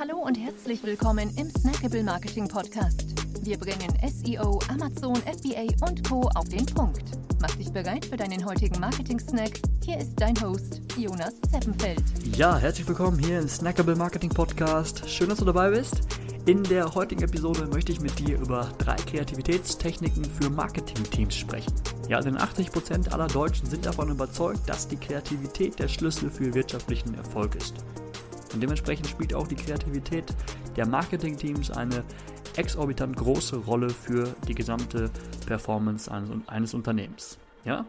Hallo und herzlich willkommen im Snackable Marketing Podcast. Wir bringen SEO, Amazon, FBA und Co. auf den Punkt. Mach dich bereit für deinen heutigen Marketing-Snack. Hier ist dein Host, Jonas Zeppenfeld. Ja, herzlich willkommen hier im Snackable Marketing Podcast. Schön, dass du dabei bist. In der heutigen Episode möchte ich mit dir über drei Kreativitätstechniken für Marketingteams sprechen. Ja, denn 80% aller Deutschen sind davon überzeugt, dass die Kreativität der Schlüssel für wirtschaftlichen Erfolg ist. Und dementsprechend spielt auch die Kreativität der Marketingteams eine exorbitant große Rolle für die gesamte Performance eines, eines Unternehmens. Ja?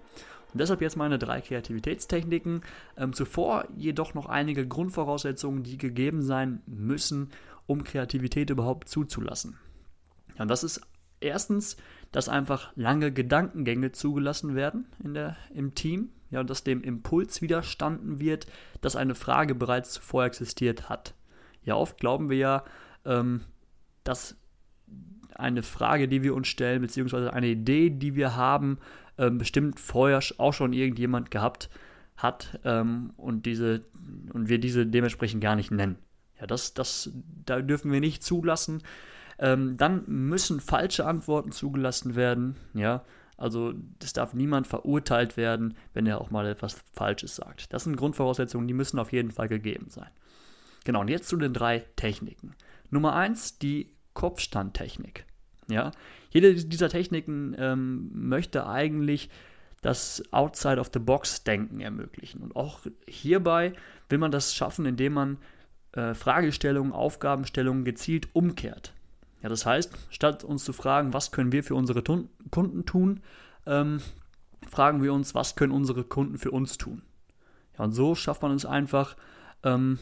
Und deshalb jetzt meine drei Kreativitätstechniken. Ähm, zuvor jedoch noch einige Grundvoraussetzungen, die gegeben sein müssen, um Kreativität überhaupt zuzulassen. Ja, und das ist erstens, dass einfach lange Gedankengänge zugelassen werden in der, im Team ja, dass dem Impuls widerstanden wird, dass eine Frage bereits zuvor existiert hat. Ja, oft glauben wir ja, ähm, dass eine Frage, die wir uns stellen, beziehungsweise eine Idee, die wir haben, ähm, bestimmt vorher auch schon irgendjemand gehabt hat ähm, und, diese, und wir diese dementsprechend gar nicht nennen. Ja, das, das, da dürfen wir nicht zulassen. Ähm, dann müssen falsche Antworten zugelassen werden. Ja, also es darf niemand verurteilt werden, wenn er auch mal etwas Falsches sagt. Das sind Grundvoraussetzungen, die müssen auf jeden Fall gegeben sein. Genau, und jetzt zu den drei Techniken. Nummer eins, die Kopfstandtechnik. Ja, jede dieser Techniken ähm, möchte eigentlich das Outside of the Box Denken ermöglichen. Und auch hierbei will man das schaffen, indem man äh, Fragestellungen, Aufgabenstellungen gezielt umkehrt. Ja, das heißt, statt uns zu fragen, was können wir für unsere Tun Kunden tun, ähm, fragen wir uns, was können unsere Kunden für uns tun. Ja, und so schafft man es einfach, ähm,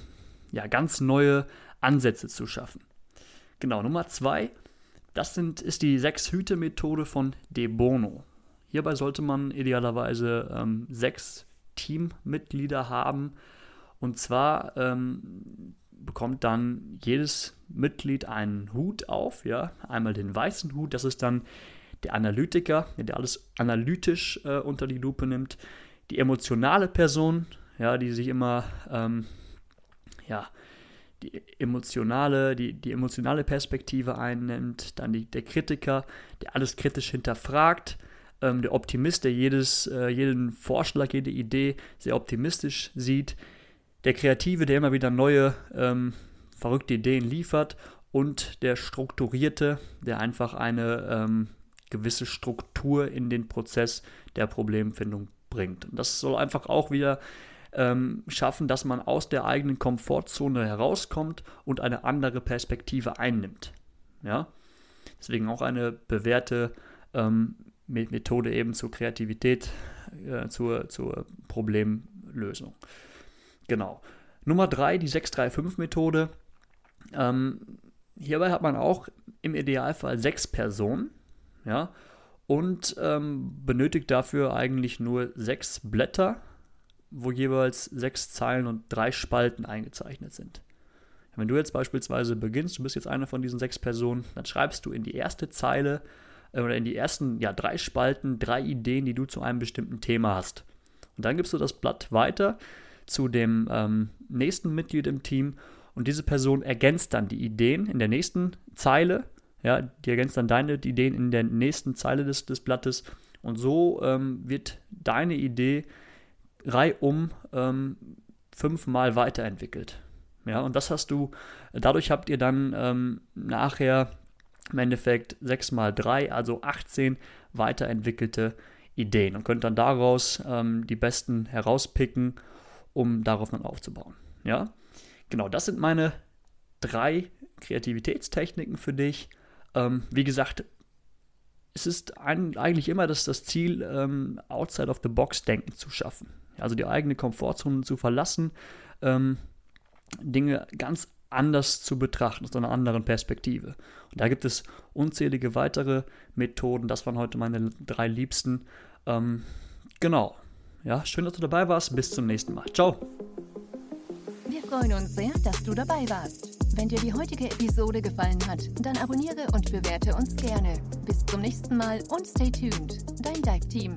ja, ganz neue Ansätze zu schaffen. Genau, Nummer zwei, das sind, ist die Sechs-Hüte-Methode von De Bono. Hierbei sollte man idealerweise ähm, sechs Teammitglieder haben. Und zwar ähm, bekommt dann jedes Mitglied einen Hut auf, ja, einmal den weißen Hut, das ist dann der Analytiker, der alles analytisch äh, unter die Lupe nimmt, die emotionale Person, ja, die sich immer, ähm, ja, die emotionale, die, die emotionale Perspektive einnimmt, dann die, der Kritiker, der alles kritisch hinterfragt, ähm, der Optimist, der jedes, äh, jeden Vorschlag, jede Idee sehr optimistisch sieht, der Kreative, der immer wieder neue ähm, verrückte Ideen liefert und der Strukturierte, der einfach eine ähm, gewisse Struktur in den Prozess der Problemfindung bringt. Und das soll einfach auch wieder ähm, schaffen, dass man aus der eigenen Komfortzone herauskommt und eine andere Perspektive einnimmt. Ja? Deswegen auch eine bewährte ähm, Methode eben zur Kreativität, äh, zur, zur Problemlösung. Genau. Nummer drei, die 635-Methode. Ähm, hierbei hat man auch im Idealfall sechs Personen, ja, und ähm, benötigt dafür eigentlich nur sechs Blätter, wo jeweils sechs Zeilen und drei Spalten eingezeichnet sind. Wenn du jetzt beispielsweise beginnst, du bist jetzt eine von diesen sechs Personen, dann schreibst du in die erste Zeile äh, oder in die ersten ja, drei Spalten drei Ideen, die du zu einem bestimmten Thema hast. Und dann gibst du das Blatt weiter zu dem ähm, nächsten Mitglied im Team und diese Person ergänzt dann die Ideen in der nächsten Zeile. Ja, die ergänzt dann deine Ideen in der nächsten Zeile des, des Blattes und so ähm, wird deine Idee reihum ähm, fünfmal weiterentwickelt. Ja, und das hast du, dadurch habt ihr dann ähm, nachher im Endeffekt 6 mal 3, also 18 weiterentwickelte Ideen und könnt dann daraus ähm, die besten herauspicken um darauf dann aufzubauen. Ja, genau, das sind meine drei Kreativitätstechniken für dich. Ähm, wie gesagt, es ist ein, eigentlich immer das, das Ziel, ähm, outside of the box Denken zu schaffen. Also die eigene Komfortzone zu verlassen, ähm, Dinge ganz anders zu betrachten, aus einer anderen Perspektive. Und da gibt es unzählige weitere Methoden. Das waren heute meine drei liebsten. Ähm, genau. Ja, schön, dass du dabei warst. Bis zum nächsten Mal. Ciao. Wir freuen uns sehr, dass du dabei warst. Wenn dir die heutige Episode gefallen hat, dann abonniere und bewerte uns gerne. Bis zum nächsten Mal und stay tuned. Dein Dive Team.